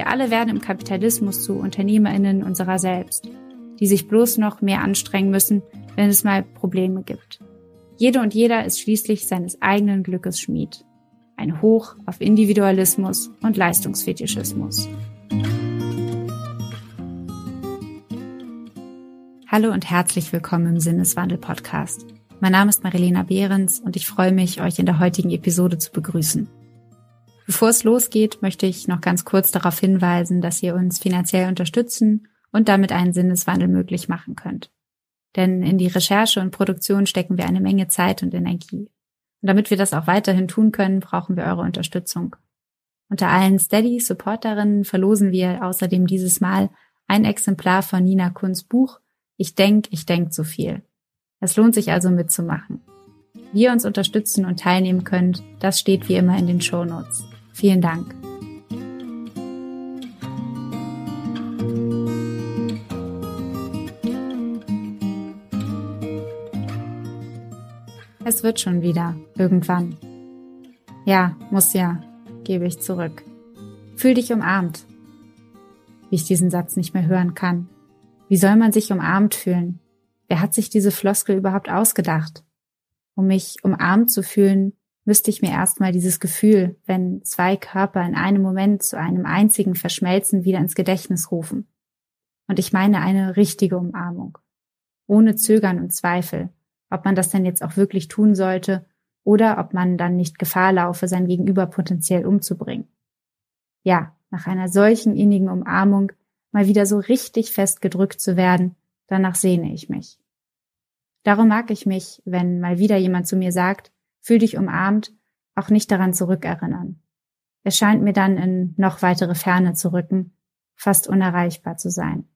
Wir alle werden im Kapitalismus zu Unternehmerinnen unserer selbst, die sich bloß noch mehr anstrengen müssen, wenn es mal Probleme gibt. Jede und jeder ist schließlich seines eigenen Glückes Schmied. Ein Hoch auf Individualismus und Leistungsfetischismus. Hallo und herzlich willkommen im Sinneswandel-Podcast. Mein Name ist Marilena Behrens und ich freue mich, euch in der heutigen Episode zu begrüßen. Bevor es losgeht, möchte ich noch ganz kurz darauf hinweisen, dass ihr uns finanziell unterstützen und damit einen Sinneswandel möglich machen könnt. Denn in die Recherche und Produktion stecken wir eine Menge Zeit und Energie. Und damit wir das auch weiterhin tun können, brauchen wir eure Unterstützung. Unter allen Steady-Supporterinnen verlosen wir außerdem dieses Mal ein Exemplar von Nina Kunz Buch Ich denk, ich denk zu viel. Es lohnt sich also mitzumachen. Wie ihr uns unterstützen und teilnehmen könnt, das steht wie immer in den Show Notes. Vielen Dank. Es wird schon wieder, irgendwann. Ja, muss ja, gebe ich zurück. Fühl dich umarmt. Wie ich diesen Satz nicht mehr hören kann. Wie soll man sich umarmt fühlen? Wer hat sich diese Floskel überhaupt ausgedacht? Um mich umarmt zu fühlen, müsste ich mir erstmal dieses Gefühl, wenn zwei Körper in einem Moment zu einem einzigen verschmelzen, wieder ins Gedächtnis rufen. Und ich meine eine richtige Umarmung. Ohne Zögern und Zweifel, ob man das denn jetzt auch wirklich tun sollte oder ob man dann nicht Gefahr laufe, sein Gegenüber potenziell umzubringen. Ja, nach einer solchen innigen Umarmung mal wieder so richtig fest gedrückt zu werden, danach sehne ich mich. Darum mag ich mich, wenn mal wieder jemand zu mir sagt, fühl dich umarmt, auch nicht daran zurückerinnern. Es scheint mir dann in noch weitere Ferne zu rücken, fast unerreichbar zu sein.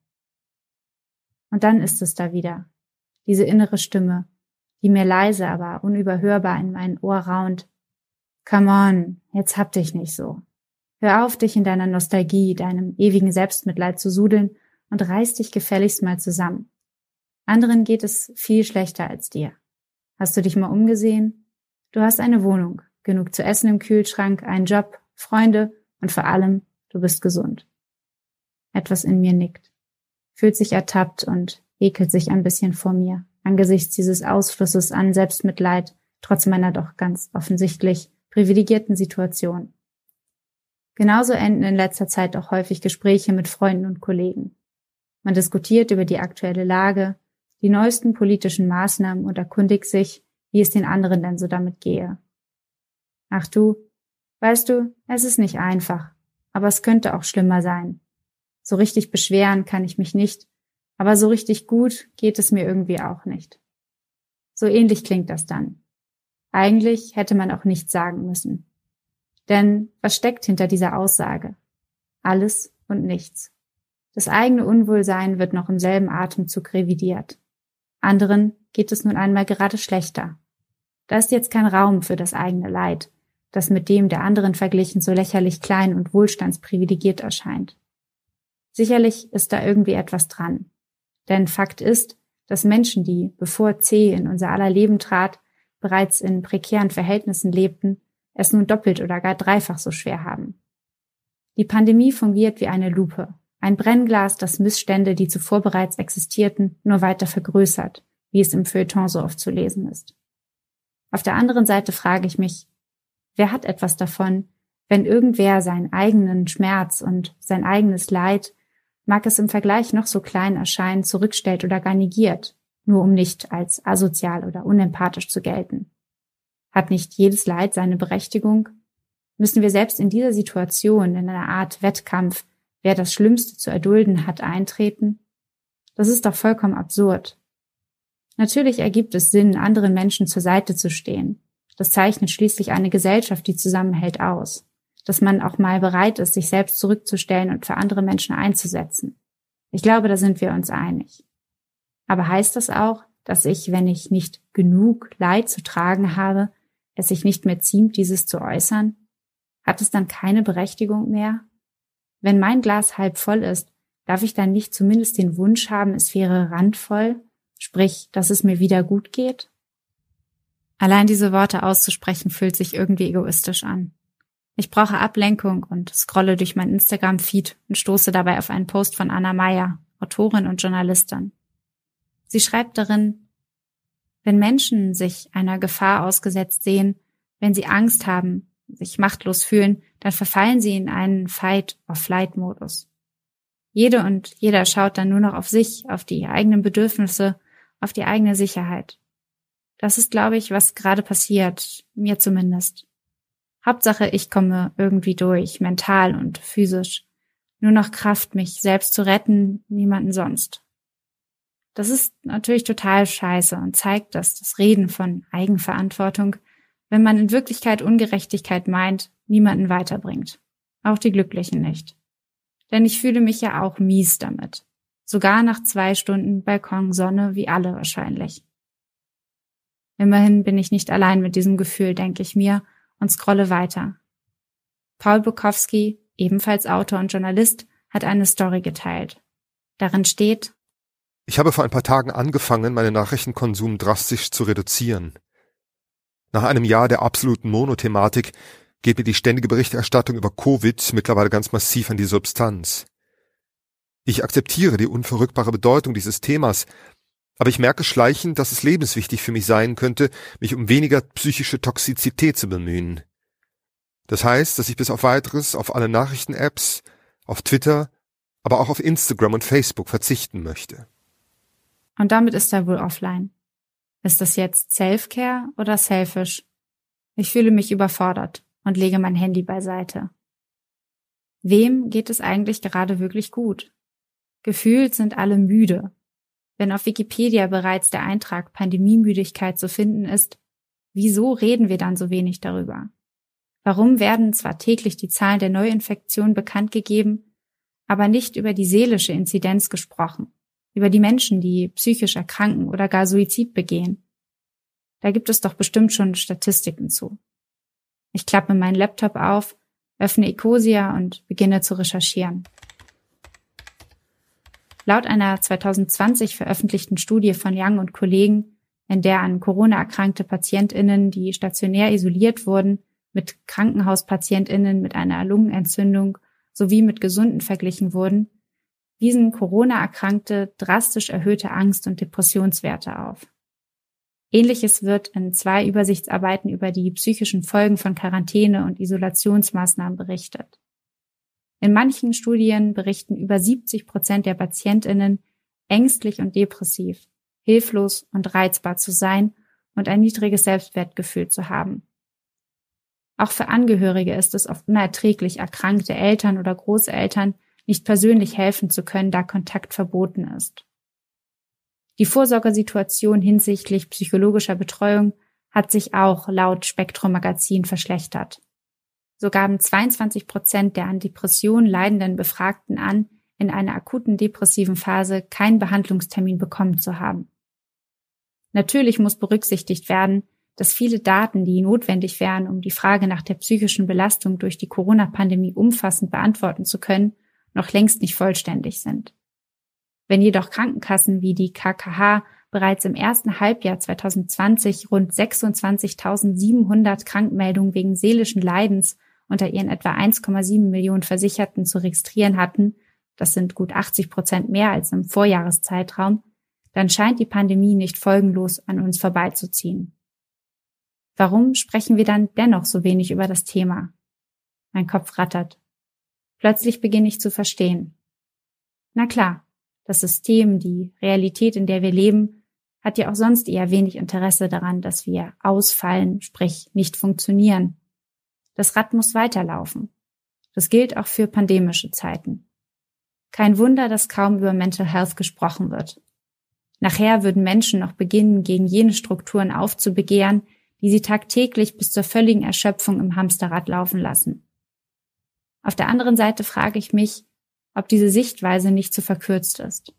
Und dann ist es da wieder, diese innere Stimme, die mir leise, aber unüberhörbar in mein Ohr raunt. Come on, jetzt hab dich nicht so. Hör auf, dich in deiner Nostalgie, deinem ewigen Selbstmitleid zu sudeln und reiß dich gefälligst mal zusammen. Anderen geht es viel schlechter als dir. Hast du dich mal umgesehen? Du hast eine Wohnung, genug zu essen im Kühlschrank, einen Job, Freunde und vor allem, du bist gesund. Etwas in mir nickt, fühlt sich ertappt und ekelt sich ein bisschen vor mir, angesichts dieses Ausflusses an Selbstmitleid, trotz meiner doch ganz offensichtlich privilegierten Situation. Genauso enden in letzter Zeit auch häufig Gespräche mit Freunden und Kollegen. Man diskutiert über die aktuelle Lage, die neuesten politischen Maßnahmen und erkundigt sich, wie es den anderen denn so damit gehe. Ach du, weißt du, es ist nicht einfach, aber es könnte auch schlimmer sein. So richtig beschweren kann ich mich nicht, aber so richtig gut geht es mir irgendwie auch nicht. So ähnlich klingt das dann. Eigentlich hätte man auch nichts sagen müssen. Denn was steckt hinter dieser Aussage? Alles und nichts. Das eigene Unwohlsein wird noch im selben Atemzug revidiert. Anderen geht es nun einmal gerade schlechter. Da ist jetzt kein Raum für das eigene Leid, das mit dem der anderen verglichen so lächerlich klein und wohlstandsprivilegiert erscheint. Sicherlich ist da irgendwie etwas dran. Denn Fakt ist, dass Menschen, die, bevor C in unser aller Leben trat, bereits in prekären Verhältnissen lebten, es nun doppelt oder gar dreifach so schwer haben. Die Pandemie fungiert wie eine Lupe, ein Brennglas, das Missstände, die zuvor bereits existierten, nur weiter vergrößert, wie es im Feuilleton so oft zu lesen ist. Auf der anderen Seite frage ich mich, wer hat etwas davon, wenn irgendwer seinen eigenen Schmerz und sein eigenes Leid, mag es im Vergleich noch so klein erscheinen, zurückstellt oder gar negiert, nur um nicht als asozial oder unempathisch zu gelten. Hat nicht jedes Leid seine Berechtigung? Müssen wir selbst in dieser Situation in einer Art Wettkampf wer das Schlimmste zu erdulden hat, eintreten? Das ist doch vollkommen absurd. Natürlich ergibt es Sinn, anderen Menschen zur Seite zu stehen. Das zeichnet schließlich eine Gesellschaft, die zusammenhält, aus. Dass man auch mal bereit ist, sich selbst zurückzustellen und für andere Menschen einzusetzen. Ich glaube, da sind wir uns einig. Aber heißt das auch, dass ich, wenn ich nicht genug Leid zu tragen habe, es sich nicht mehr ziemt, dieses zu äußern? Hat es dann keine Berechtigung mehr? Wenn mein Glas halb voll ist, darf ich dann nicht zumindest den Wunsch haben, es wäre randvoll, sprich, dass es mir wieder gut geht? Allein diese Worte auszusprechen fühlt sich irgendwie egoistisch an. Ich brauche Ablenkung und scrolle durch mein Instagram-Feed und stoße dabei auf einen Post von Anna Meyer, Autorin und Journalistin. Sie schreibt darin, wenn Menschen sich einer Gefahr ausgesetzt sehen, wenn sie Angst haben, sich machtlos fühlen, dann verfallen sie in einen Fight-or-Flight-Modus. Jede und jeder schaut dann nur noch auf sich, auf die eigenen Bedürfnisse, auf die eigene Sicherheit. Das ist, glaube ich, was gerade passiert, mir zumindest. Hauptsache, ich komme irgendwie durch, mental und physisch. Nur noch Kraft, mich selbst zu retten, niemanden sonst. Das ist natürlich total scheiße und zeigt, dass das Reden von Eigenverantwortung, wenn man in Wirklichkeit Ungerechtigkeit meint, niemanden weiterbringt. Auch die Glücklichen nicht. Denn ich fühle mich ja auch mies damit. Sogar nach zwei Stunden Balkonsonne wie alle wahrscheinlich. Immerhin bin ich nicht allein mit diesem Gefühl, denke ich mir, und scrolle weiter. Paul Bukowski, ebenfalls Autor und Journalist, hat eine Story geteilt. Darin steht, ich habe vor ein paar Tagen angefangen, meinen Nachrichtenkonsum drastisch zu reduzieren. Nach einem Jahr der absoluten Monothematik geht mir die ständige Berichterstattung über Covid mittlerweile ganz massiv an die Substanz. Ich akzeptiere die unverrückbare Bedeutung dieses Themas, aber ich merke schleichend, dass es lebenswichtig für mich sein könnte, mich um weniger psychische Toxizität zu bemühen. Das heißt, dass ich bis auf weiteres auf alle Nachrichten-Apps, auf Twitter, aber auch auf Instagram und Facebook verzichten möchte. Und damit ist er wohl offline. Ist das jetzt Self-Care oder selfish? Ich fühle mich überfordert und lege mein Handy beiseite. Wem geht es eigentlich gerade wirklich gut? Gefühlt sind alle müde wenn auf Wikipedia bereits der Eintrag Pandemiemüdigkeit zu finden ist, wieso reden wir dann so wenig darüber? Warum werden zwar täglich die Zahlen der Neuinfektionen bekannt gegeben, aber nicht über die seelische Inzidenz gesprochen, über die Menschen, die psychisch erkranken oder gar Suizid begehen? Da gibt es doch bestimmt schon Statistiken zu. Ich klappe meinen Laptop auf, öffne Ecosia und beginne zu recherchieren. Laut einer 2020 veröffentlichten Studie von Young und Kollegen, in der an Corona erkrankte Patientinnen, die stationär isoliert wurden, mit Krankenhauspatientinnen mit einer Lungenentzündung sowie mit Gesunden verglichen wurden, wiesen Corona-Erkrankte drastisch erhöhte Angst- und Depressionswerte auf. Ähnliches wird in zwei Übersichtsarbeiten über die psychischen Folgen von Quarantäne und Isolationsmaßnahmen berichtet. In manchen Studien berichten über 70 Prozent der Patientinnen, ängstlich und depressiv, hilflos und reizbar zu sein und ein niedriges Selbstwertgefühl zu haben. Auch für Angehörige ist es oft unerträglich, erkrankte Eltern oder Großeltern nicht persönlich helfen zu können, da Kontakt verboten ist. Die Vorsorgesituation hinsichtlich psychologischer Betreuung hat sich auch laut Spektrum Magazin verschlechtert. So gaben 22 Prozent der an Depressionen leidenden Befragten an, in einer akuten depressiven Phase keinen Behandlungstermin bekommen zu haben. Natürlich muss berücksichtigt werden, dass viele Daten, die notwendig wären, um die Frage nach der psychischen Belastung durch die Corona-Pandemie umfassend beantworten zu können, noch längst nicht vollständig sind. Wenn jedoch Krankenkassen wie die KKH bereits im ersten Halbjahr 2020 rund 26.700 Krankmeldungen wegen seelischen Leidens unter ihren etwa 1,7 Millionen Versicherten zu registrieren hatten, das sind gut 80 Prozent mehr als im Vorjahreszeitraum, dann scheint die Pandemie nicht folgenlos an uns vorbeizuziehen. Warum sprechen wir dann dennoch so wenig über das Thema? Mein Kopf rattert. Plötzlich beginne ich zu verstehen. Na klar, das System, die Realität, in der wir leben, hat ja auch sonst eher wenig Interesse daran, dass wir ausfallen, sprich nicht funktionieren. Das Rad muss weiterlaufen. Das gilt auch für pandemische Zeiten. Kein Wunder, dass kaum über Mental Health gesprochen wird. Nachher würden Menschen noch beginnen, gegen jene Strukturen aufzubegehren, die sie tagtäglich bis zur völligen Erschöpfung im Hamsterrad laufen lassen. Auf der anderen Seite frage ich mich, ob diese Sichtweise nicht zu verkürzt ist.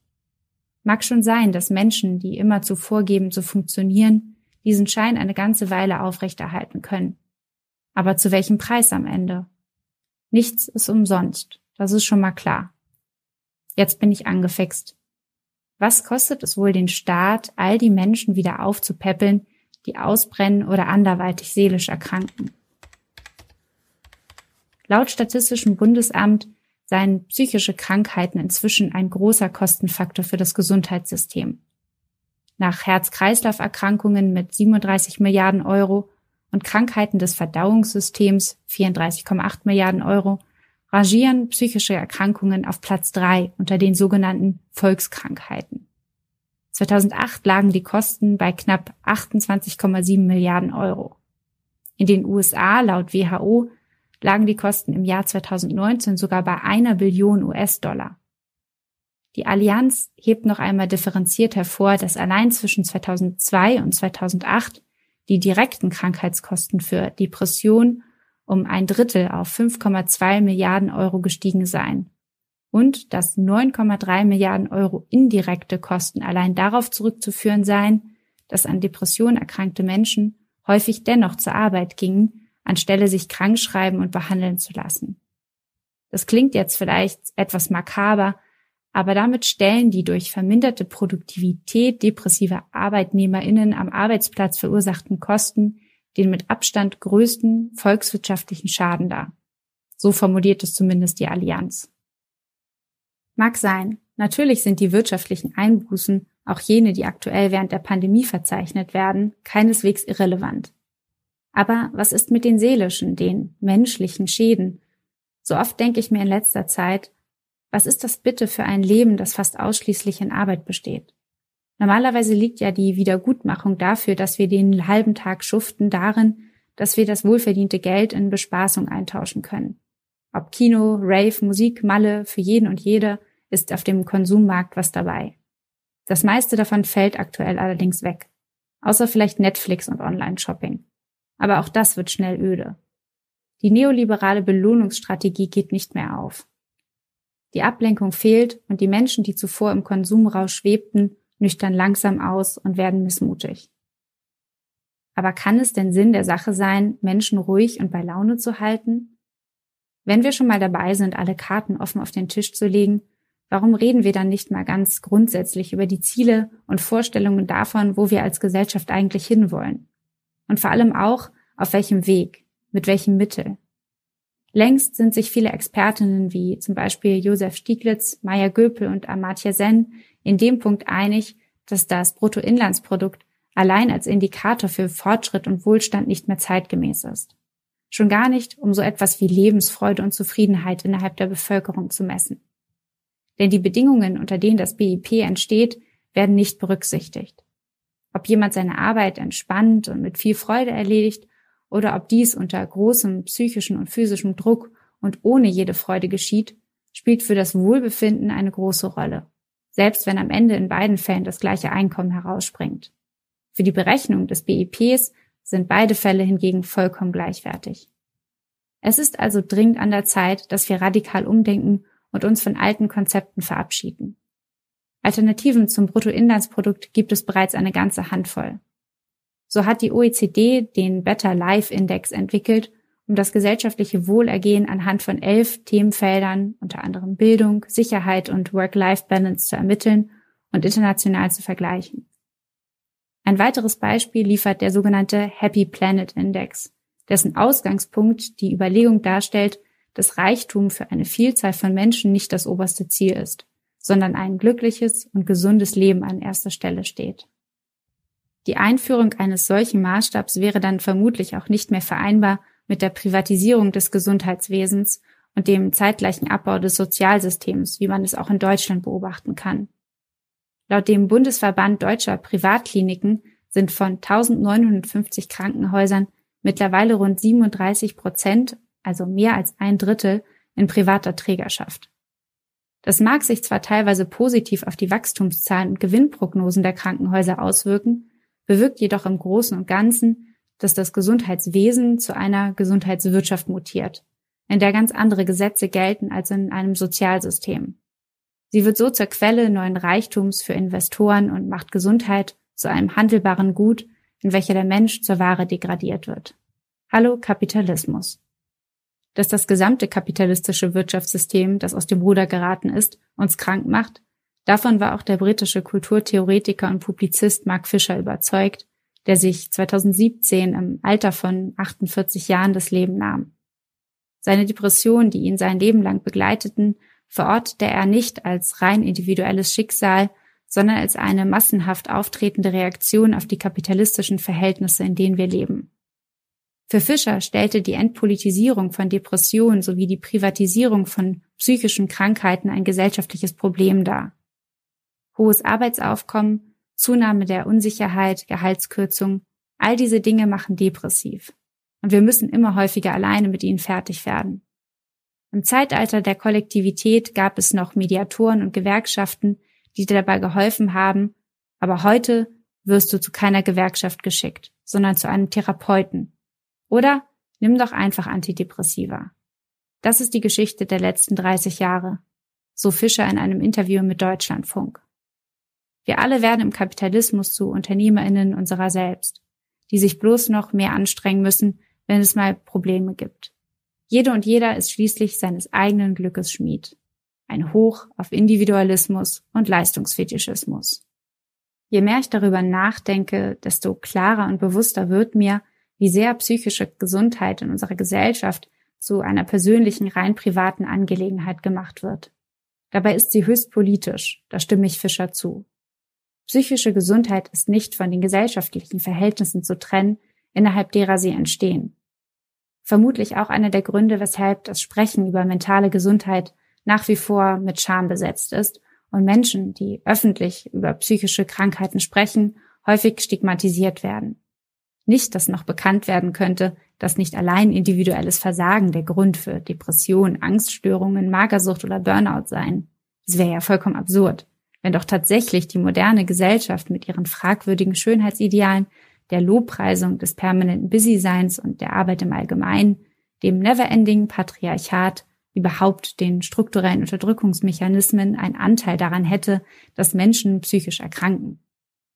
Mag schon sein, dass Menschen, die immer zuvor geben zu funktionieren, diesen Schein eine ganze Weile aufrechterhalten können. Aber zu welchem Preis am Ende? Nichts ist umsonst, das ist schon mal klar. Jetzt bin ich angefixt. Was kostet es wohl den Staat, all die Menschen wieder aufzupäppeln, die ausbrennen oder anderweitig seelisch erkranken? Laut Statistischem Bundesamt seien psychische Krankheiten inzwischen ein großer Kostenfaktor für das Gesundheitssystem. Nach Herz-Kreislauf-Erkrankungen mit 37 Milliarden Euro und Krankheiten des Verdauungssystems 34,8 Milliarden Euro rangieren psychische Erkrankungen auf Platz drei unter den sogenannten Volkskrankheiten. 2008 lagen die Kosten bei knapp 28,7 Milliarden Euro. In den USA laut WHO lagen die Kosten im Jahr 2019 sogar bei einer Billion US-Dollar. Die Allianz hebt noch einmal differenziert hervor, dass allein zwischen 2002 und 2008 die direkten Krankheitskosten für Depression um ein Drittel auf 5,2 Milliarden Euro gestiegen seien und dass 9,3 Milliarden Euro indirekte Kosten allein darauf zurückzuführen seien, dass an Depressionen erkrankte Menschen häufig dennoch zur Arbeit gingen, anstelle sich krank schreiben und behandeln zu lassen. Das klingt jetzt vielleicht etwas makaber, aber damit stellen die durch verminderte Produktivität depressiver Arbeitnehmerinnen am Arbeitsplatz verursachten Kosten den mit Abstand größten volkswirtschaftlichen Schaden dar. So formuliert es zumindest die Allianz. Mag sein, natürlich sind die wirtschaftlichen Einbußen, auch jene, die aktuell während der Pandemie verzeichnet werden, keineswegs irrelevant. Aber was ist mit den seelischen, den menschlichen Schäden? So oft denke ich mir in letzter Zeit, was ist das bitte für ein Leben, das fast ausschließlich in Arbeit besteht? Normalerweise liegt ja die Wiedergutmachung dafür, dass wir den halben Tag schuften, darin, dass wir das wohlverdiente Geld in Bespaßung eintauschen können. Ob Kino, Rave, Musik, Malle, für jeden und jede ist auf dem Konsummarkt was dabei. Das meiste davon fällt aktuell allerdings weg. Außer vielleicht Netflix und Online-Shopping. Aber auch das wird schnell öde. Die neoliberale Belohnungsstrategie geht nicht mehr auf. Die Ablenkung fehlt und die Menschen, die zuvor im Konsumrausch schwebten, nüchtern langsam aus und werden missmutig. Aber kann es denn Sinn der Sache sein, Menschen ruhig und bei Laune zu halten? Wenn wir schon mal dabei sind, alle Karten offen auf den Tisch zu legen, warum reden wir dann nicht mal ganz grundsätzlich über die Ziele und Vorstellungen davon, wo wir als Gesellschaft eigentlich hinwollen? Und vor allem auch, auf welchem Weg, mit welchem Mittel. Längst sind sich viele Expertinnen wie zum Beispiel Josef Stieglitz, Maya Göpel und Amartya Sen in dem Punkt einig, dass das Bruttoinlandsprodukt allein als Indikator für Fortschritt und Wohlstand nicht mehr zeitgemäß ist. Schon gar nicht, um so etwas wie Lebensfreude und Zufriedenheit innerhalb der Bevölkerung zu messen. Denn die Bedingungen, unter denen das BIP entsteht, werden nicht berücksichtigt. Ob jemand seine Arbeit entspannt und mit viel Freude erledigt oder ob dies unter großem psychischen und physischem Druck und ohne jede Freude geschieht, spielt für das Wohlbefinden eine große Rolle, selbst wenn am Ende in beiden Fällen das gleiche Einkommen herausspringt. Für die Berechnung des BIPs sind beide Fälle hingegen vollkommen gleichwertig. Es ist also dringend an der Zeit, dass wir radikal umdenken und uns von alten Konzepten verabschieden. Alternativen zum Bruttoinlandsprodukt gibt es bereits eine ganze Handvoll. So hat die OECD den Better Life Index entwickelt, um das gesellschaftliche Wohlergehen anhand von elf Themenfeldern, unter anderem Bildung, Sicherheit und Work-Life-Balance zu ermitteln und international zu vergleichen. Ein weiteres Beispiel liefert der sogenannte Happy Planet Index, dessen Ausgangspunkt die Überlegung darstellt, dass Reichtum für eine Vielzahl von Menschen nicht das oberste Ziel ist sondern ein glückliches und gesundes Leben an erster Stelle steht. Die Einführung eines solchen Maßstabs wäre dann vermutlich auch nicht mehr vereinbar mit der Privatisierung des Gesundheitswesens und dem zeitgleichen Abbau des Sozialsystems, wie man es auch in Deutschland beobachten kann. Laut dem Bundesverband deutscher Privatkliniken sind von 1950 Krankenhäusern mittlerweile rund 37 Prozent, also mehr als ein Drittel, in privater Trägerschaft. Das mag sich zwar teilweise positiv auf die Wachstumszahlen und Gewinnprognosen der Krankenhäuser auswirken, bewirkt jedoch im Großen und Ganzen, dass das Gesundheitswesen zu einer Gesundheitswirtschaft mutiert, in der ganz andere Gesetze gelten als in einem Sozialsystem. Sie wird so zur Quelle neuen Reichtums für Investoren und macht Gesundheit zu einem handelbaren Gut, in welcher der Mensch zur Ware degradiert wird. Hallo Kapitalismus dass das gesamte kapitalistische Wirtschaftssystem, das aus dem Ruder geraten ist, uns krank macht, davon war auch der britische Kulturtheoretiker und Publizist Mark Fisher überzeugt, der sich 2017 im Alter von 48 Jahren das Leben nahm. Seine Depressionen, die ihn sein Leben lang begleiteten, verortete er nicht als rein individuelles Schicksal, sondern als eine massenhaft auftretende Reaktion auf die kapitalistischen Verhältnisse, in denen wir leben. Für Fischer stellte die Entpolitisierung von Depressionen sowie die Privatisierung von psychischen Krankheiten ein gesellschaftliches Problem dar. Hohes Arbeitsaufkommen, Zunahme der Unsicherheit, Gehaltskürzung, all diese Dinge machen depressiv. Und wir müssen immer häufiger alleine mit ihnen fertig werden. Im Zeitalter der Kollektivität gab es noch Mediatoren und Gewerkschaften, die dir dabei geholfen haben, aber heute wirst du zu keiner Gewerkschaft geschickt, sondern zu einem Therapeuten, oder nimm doch einfach Antidepressiva. Das ist die Geschichte der letzten 30 Jahre, so Fischer in einem Interview mit Deutschlandfunk. Wir alle werden im Kapitalismus zu Unternehmerinnen unserer selbst, die sich bloß noch mehr anstrengen müssen, wenn es mal Probleme gibt. Jede und jeder ist schließlich seines eigenen Glückes Schmied. Ein Hoch auf Individualismus und Leistungsfetischismus. Je mehr ich darüber nachdenke, desto klarer und bewusster wird mir, wie sehr psychische Gesundheit in unserer Gesellschaft zu einer persönlichen, rein privaten Angelegenheit gemacht wird. Dabei ist sie höchst politisch, da stimme ich Fischer zu. Psychische Gesundheit ist nicht von den gesellschaftlichen Verhältnissen zu trennen, innerhalb derer sie entstehen. Vermutlich auch einer der Gründe, weshalb das Sprechen über mentale Gesundheit nach wie vor mit Scham besetzt ist und Menschen, die öffentlich über psychische Krankheiten sprechen, häufig stigmatisiert werden. Nicht, dass noch bekannt werden könnte, dass nicht allein individuelles Versagen der Grund für Depression, Angststörungen, Magersucht oder Burnout seien. Das wäre ja vollkommen absurd, wenn doch tatsächlich die moderne Gesellschaft mit ihren fragwürdigen Schönheitsidealen, der Lobpreisung des permanenten Busy-Seins und der Arbeit im Allgemeinen, dem Never-Ending Patriarchat, überhaupt den strukturellen Unterdrückungsmechanismen ein Anteil daran hätte, dass Menschen psychisch erkranken.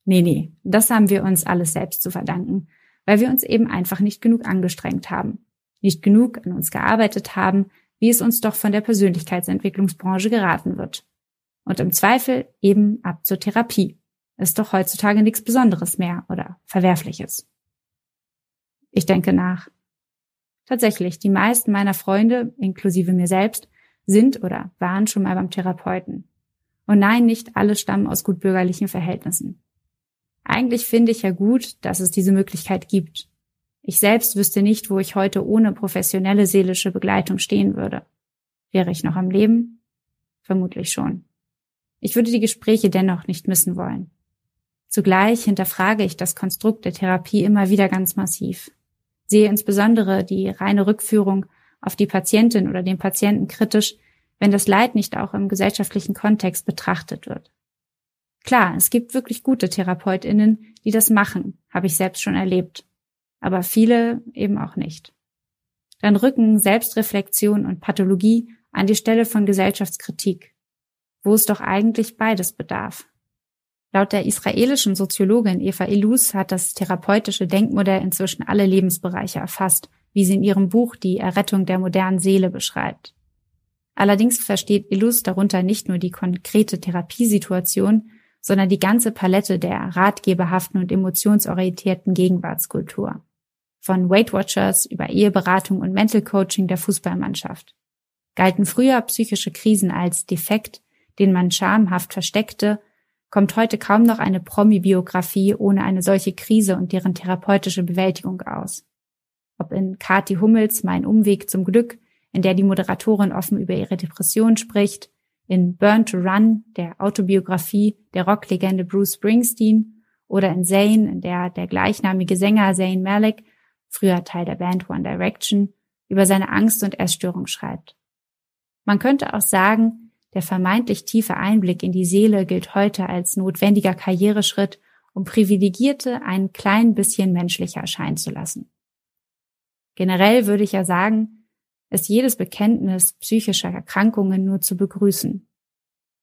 Nee, nee, das haben wir uns alles selbst zu verdanken weil wir uns eben einfach nicht genug angestrengt haben, nicht genug an uns gearbeitet haben, wie es uns doch von der Persönlichkeitsentwicklungsbranche geraten wird. Und im Zweifel eben ab zur Therapie. Ist doch heutzutage nichts Besonderes mehr oder Verwerfliches. Ich denke nach. Tatsächlich, die meisten meiner Freunde, inklusive mir selbst, sind oder waren schon mal beim Therapeuten. Und nein, nicht alle stammen aus gutbürgerlichen Verhältnissen. Eigentlich finde ich ja gut, dass es diese Möglichkeit gibt. Ich selbst wüsste nicht, wo ich heute ohne professionelle seelische Begleitung stehen würde. Wäre ich noch am Leben? Vermutlich schon. Ich würde die Gespräche dennoch nicht missen wollen. Zugleich hinterfrage ich das Konstrukt der Therapie immer wieder ganz massiv. Sehe insbesondere die reine Rückführung auf die Patientin oder den Patienten kritisch, wenn das Leid nicht auch im gesellschaftlichen Kontext betrachtet wird. Klar, es gibt wirklich gute Therapeutinnen, die das machen, habe ich selbst schon erlebt. Aber viele eben auch nicht. Dann rücken Selbstreflexion und Pathologie an die Stelle von Gesellschaftskritik, wo es doch eigentlich beides bedarf. Laut der israelischen Soziologin Eva Illus hat das therapeutische Denkmodell inzwischen alle Lebensbereiche erfasst, wie sie in ihrem Buch Die Errettung der modernen Seele beschreibt. Allerdings versteht Illus darunter nicht nur die konkrete Therapiesituation, sondern die ganze Palette der ratgeberhaften und emotionsorientierten Gegenwartskultur. Von Weight Watchers über Eheberatung und Mental Coaching der Fußballmannschaft. Galten früher psychische Krisen als defekt, den man schamhaft versteckte, kommt heute kaum noch eine Promi-Biografie ohne eine solche Krise und deren therapeutische Bewältigung aus. Ob in Kati Hummels Mein Umweg zum Glück, in der die Moderatorin offen über ihre Depression spricht, in Burn to Run, der Autobiografie der Rocklegende Bruce Springsteen, oder in Zayn, in der der gleichnamige Sänger Zayn Malik, früher Teil der Band One Direction, über seine Angst und Essstörung schreibt. Man könnte auch sagen, der vermeintlich tiefe Einblick in die Seele gilt heute als notwendiger Karriereschritt, um Privilegierte ein klein bisschen menschlicher erscheinen zu lassen. Generell würde ich ja sagen, ist jedes Bekenntnis psychischer Erkrankungen nur zu begrüßen.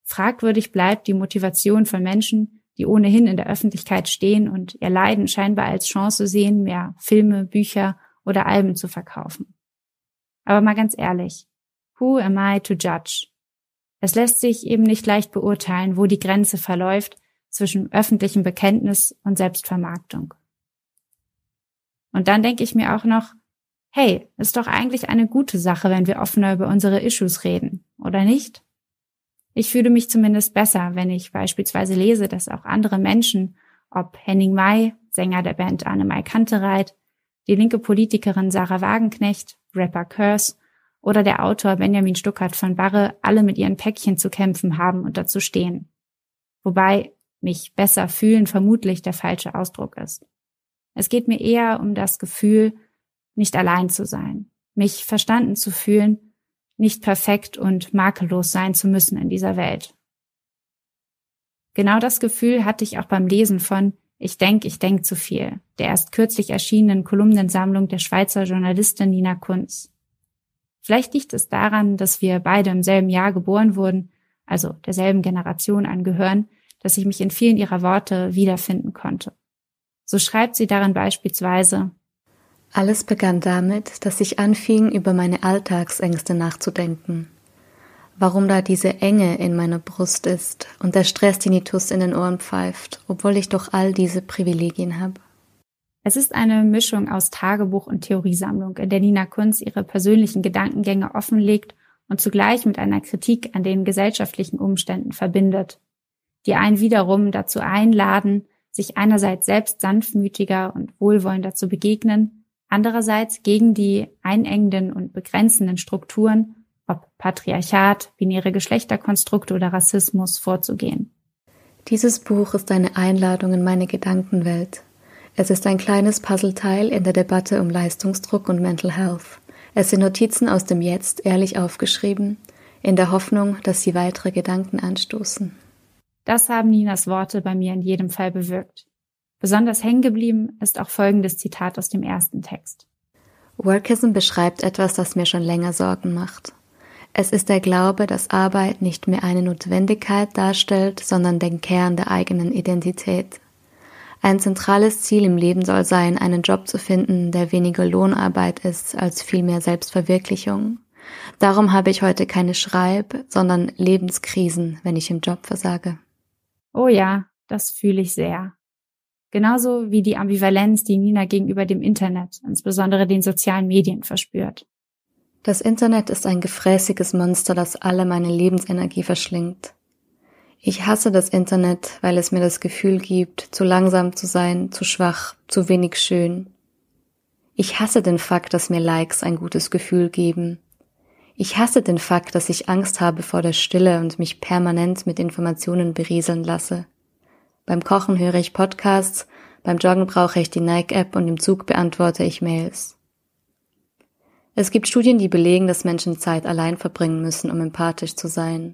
Fragwürdig bleibt die Motivation von Menschen, die ohnehin in der Öffentlichkeit stehen und ihr Leiden scheinbar als Chance sehen, mehr Filme, Bücher oder Alben zu verkaufen. Aber mal ganz ehrlich, who am I to judge? Es lässt sich eben nicht leicht beurteilen, wo die Grenze verläuft zwischen öffentlichem Bekenntnis und Selbstvermarktung. Und dann denke ich mir auch noch, hey, ist doch eigentlich eine gute Sache, wenn wir offener über unsere Issues reden, oder nicht? Ich fühle mich zumindest besser, wenn ich beispielsweise lese, dass auch andere Menschen, ob Henning May, Sänger der Band Annemai Kantereit, die linke Politikerin Sarah Wagenknecht, Rapper Curse oder der Autor Benjamin Stuckert von Barre alle mit ihren Päckchen zu kämpfen haben und dazu stehen. Wobei mich besser fühlen vermutlich der falsche Ausdruck ist. Es geht mir eher um das Gefühl, nicht allein zu sein, mich verstanden zu fühlen, nicht perfekt und makellos sein zu müssen in dieser Welt. Genau das Gefühl hatte ich auch beim Lesen von Ich denk, ich denk zu viel, der erst kürzlich erschienenen Kolumnensammlung der Schweizer Journalistin Nina Kunz. Vielleicht liegt es daran, dass wir beide im selben Jahr geboren wurden, also derselben Generation angehören, dass ich mich in vielen ihrer Worte wiederfinden konnte. So schreibt sie darin beispielsweise Alles begann damit, dass ich anfing, über meine Alltagsängste nachzudenken. Warum da diese Enge in meiner Brust ist und der Stresstinitus in den Ohren pfeift, obwohl ich doch all diese Privilegien habe. Es ist eine Mischung aus Tagebuch und Theoriesammlung, in der Nina Kunz ihre persönlichen Gedankengänge offenlegt und zugleich mit einer Kritik an den gesellschaftlichen Umständen verbindet, die einen wiederum dazu einladen, sich einerseits selbst sanftmütiger und wohlwollender zu begegnen, andererseits gegen die einengenden und begrenzenden Strukturen, ob Patriarchat, binäre Geschlechterkonstrukte oder Rassismus, vorzugehen. Dieses Buch ist eine Einladung in meine Gedankenwelt. Es ist ein kleines Puzzleteil in der Debatte um Leistungsdruck und Mental Health. Es sind Notizen aus dem Jetzt ehrlich aufgeschrieben, in der Hoffnung, dass sie weitere Gedanken anstoßen. Das haben Ninas Worte bei mir in jedem Fall bewirkt. Besonders hängen geblieben ist auch folgendes Zitat aus dem ersten Text. Workism beschreibt etwas, das mir schon länger Sorgen macht. Es ist der Glaube, dass Arbeit nicht mehr eine Notwendigkeit darstellt, sondern den Kern der eigenen Identität. Ein zentrales Ziel im Leben soll sein, einen Job zu finden, der weniger Lohnarbeit ist als viel mehr Selbstverwirklichung. Darum habe ich heute keine Schreib, sondern Lebenskrisen, wenn ich im Job versage. Oh ja, das fühle ich sehr. Genauso wie die Ambivalenz, die Nina gegenüber dem Internet, insbesondere den sozialen Medien, verspürt. Das Internet ist ein gefräßiges Monster, das alle meine Lebensenergie verschlingt. Ich hasse das Internet, weil es mir das Gefühl gibt, zu langsam zu sein, zu schwach, zu wenig schön. Ich hasse den Fakt, dass mir Likes ein gutes Gefühl geben, ich hasse den Fakt, dass ich Angst habe vor der Stille und mich permanent mit Informationen berieseln lasse. Beim Kochen höre ich Podcasts, beim Joggen brauche ich die Nike-App und im Zug beantworte ich Mails. Es gibt Studien, die belegen, dass Menschen Zeit allein verbringen müssen, um empathisch zu sein.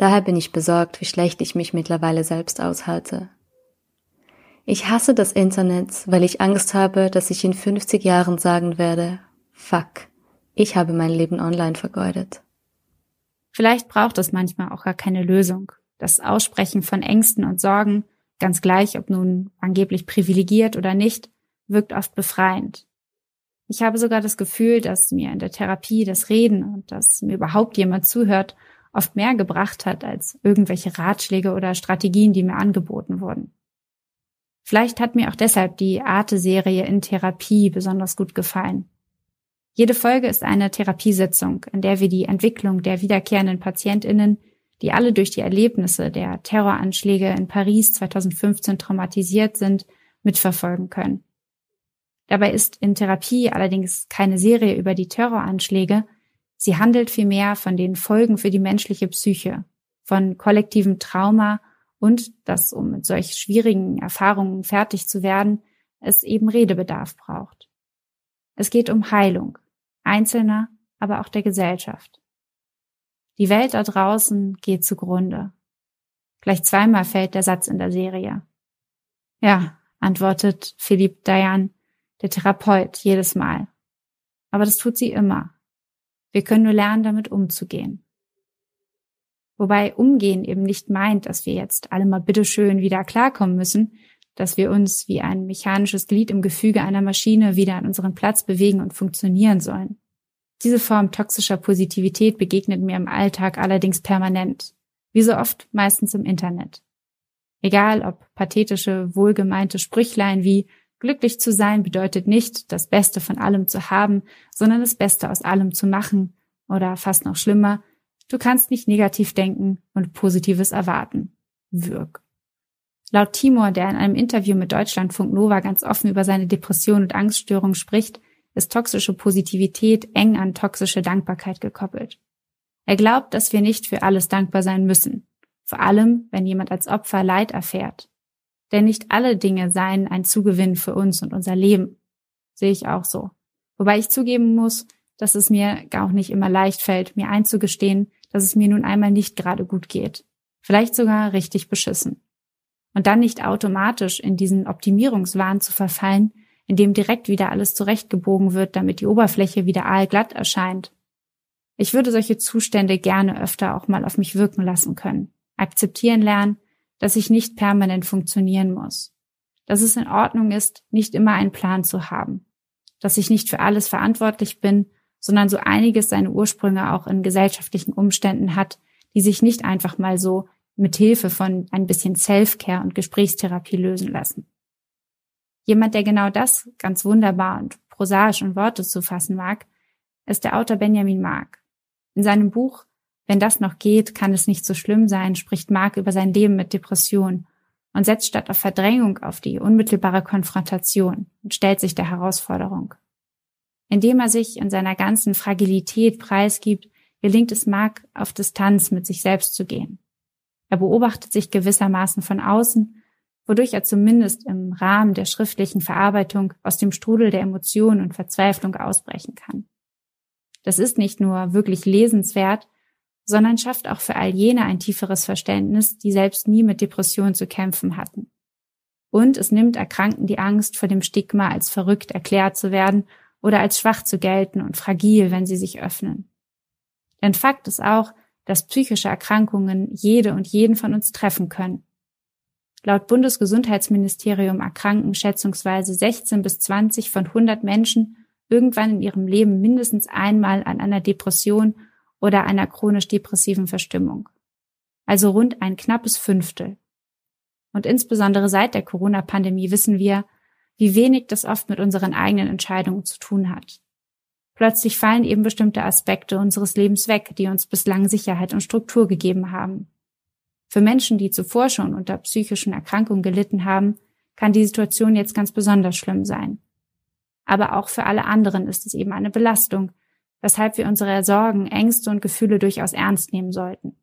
Daher bin ich besorgt, wie schlecht ich mich mittlerweile selbst aushalte. Ich hasse das Internet, weil ich Angst habe, dass ich in 50 Jahren sagen werde, fuck, ich habe mein Leben online vergeudet. Vielleicht braucht es manchmal auch gar keine Lösung. Das Aussprechen von Ängsten und Sorgen, ganz gleich ob nun angeblich privilegiert oder nicht, wirkt oft befreiend. Ich habe sogar das Gefühl, dass mir in der Therapie das Reden und dass mir überhaupt jemand zuhört, oft mehr gebracht hat als irgendwelche Ratschläge oder Strategien, die mir angeboten wurden. Vielleicht hat mir auch deshalb die Arte-Serie in Therapie besonders gut gefallen. Jede Folge ist eine Therapiesitzung, in der wir die Entwicklung der wiederkehrenden Patientinnen, die alle durch die Erlebnisse der Terroranschläge in Paris 2015 traumatisiert sind, mitverfolgen können. Dabei ist in Therapie allerdings keine Serie über die Terroranschläge, sie handelt vielmehr von den Folgen für die menschliche Psyche, von kollektivem Trauma und dass, um mit solch schwierigen Erfahrungen fertig zu werden, es eben Redebedarf braucht. Es geht um Heilung, Einzelner, aber auch der Gesellschaft. Die Welt da draußen geht zugrunde. Gleich zweimal fällt der Satz in der Serie. Ja, antwortet Philipp Dayan, der Therapeut, jedes Mal. Aber das tut sie immer. Wir können nur lernen, damit umzugehen. Wobei umgehen eben nicht meint, dass wir jetzt alle mal bitteschön wieder klarkommen müssen, dass wir uns wie ein mechanisches Glied im Gefüge einer Maschine wieder an unseren Platz bewegen und funktionieren sollen. Diese Form toxischer Positivität begegnet mir im Alltag allerdings permanent, wie so oft meistens im Internet. Egal ob pathetische, wohlgemeinte Sprüchlein wie Glücklich zu sein bedeutet nicht, das Beste von allem zu haben, sondern das Beste aus allem zu machen. Oder fast noch schlimmer, du kannst nicht negativ denken und Positives erwarten. Wirk. Laut Timor, der in einem Interview mit Deutschlandfunk Nova ganz offen über seine Depression und Angststörung spricht, ist toxische Positivität eng an toxische Dankbarkeit gekoppelt. Er glaubt, dass wir nicht für alles dankbar sein müssen, vor allem wenn jemand als Opfer Leid erfährt. Denn nicht alle Dinge seien ein Zugewinn für uns und unser Leben. Sehe ich auch so. Wobei ich zugeben muss, dass es mir auch nicht immer leicht fällt, mir einzugestehen, dass es mir nun einmal nicht gerade gut geht. Vielleicht sogar richtig beschissen. Und dann nicht automatisch in diesen Optimierungswahn zu verfallen, in dem direkt wieder alles zurechtgebogen wird, damit die Oberfläche wieder aalglatt erscheint. Ich würde solche Zustände gerne öfter auch mal auf mich wirken lassen können. Akzeptieren lernen, dass ich nicht permanent funktionieren muss. Dass es in Ordnung ist, nicht immer einen Plan zu haben. Dass ich nicht für alles verantwortlich bin, sondern so einiges seine Ursprünge auch in gesellschaftlichen Umständen hat, die sich nicht einfach mal so mit Hilfe von ein bisschen Self-Care und Gesprächstherapie lösen lassen. Jemand, der genau das ganz wunderbar und prosaisch in Worte zu fassen mag, ist der Autor Benjamin Mark. In seinem Buch wenn das noch geht, kann es nicht so schlimm sein, spricht Mark über sein Leben mit Depression und setzt statt auf Verdrängung auf die unmittelbare Konfrontation und stellt sich der Herausforderung. Indem er sich in seiner ganzen Fragilität preisgibt, gelingt es Mark, auf Distanz mit sich selbst zu gehen. Er beobachtet sich gewissermaßen von außen, wodurch er zumindest im Rahmen der schriftlichen Verarbeitung aus dem Strudel der Emotionen und Verzweiflung ausbrechen kann. Das ist nicht nur wirklich lesenswert, sondern schafft auch für all jene ein tieferes Verständnis, die selbst nie mit Depressionen zu kämpfen hatten. Und es nimmt Erkrankten die Angst vor dem Stigma, als verrückt erklärt zu werden oder als schwach zu gelten und fragil, wenn sie sich öffnen. Denn Fakt ist auch, dass psychische Erkrankungen jede und jeden von uns treffen können. Laut Bundesgesundheitsministerium erkranken schätzungsweise 16 bis 20 von 100 Menschen irgendwann in ihrem Leben mindestens einmal an einer Depression oder einer chronisch depressiven Verstimmung. Also rund ein knappes Fünftel. Und insbesondere seit der Corona-Pandemie wissen wir, wie wenig das oft mit unseren eigenen Entscheidungen zu tun hat. Plötzlich fallen eben bestimmte Aspekte unseres Lebens weg, die uns bislang Sicherheit und Struktur gegeben haben. Für Menschen, die zuvor schon unter psychischen Erkrankungen gelitten haben, kann die Situation jetzt ganz besonders schlimm sein. Aber auch für alle anderen ist es eben eine Belastung, weshalb wir unsere Sorgen, Ängste und Gefühle durchaus ernst nehmen sollten.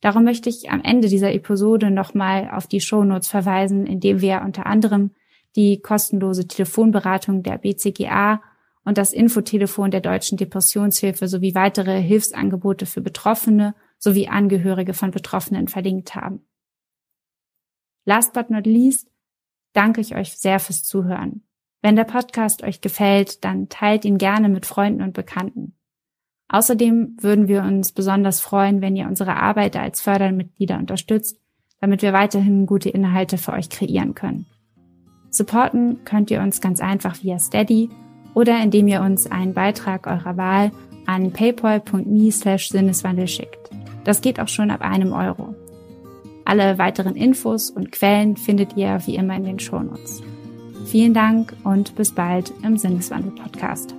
Darum möchte ich am Ende dieser Episode nochmal auf die Shownotes verweisen, indem wir unter anderem die kostenlose Telefonberatung der BCGA und das Infotelefon der Deutschen Depressionshilfe sowie weitere Hilfsangebote für Betroffene sowie Angehörige von Betroffenen verlinkt haben. Last but not least danke ich euch sehr fürs Zuhören. Wenn der Podcast euch gefällt, dann teilt ihn gerne mit Freunden und Bekannten. Außerdem würden wir uns besonders freuen, wenn ihr unsere Arbeit als Fördermitglieder unterstützt, damit wir weiterhin gute Inhalte für euch kreieren können. Supporten könnt ihr uns ganz einfach via Steady oder indem ihr uns einen Beitrag eurer Wahl an paypal.me slash Sinneswandel schickt. Das geht auch schon ab einem Euro. Alle weiteren Infos und Quellen findet ihr wie immer in den Shownotes. Vielen Dank und bis bald im Sinneswandel-Podcast.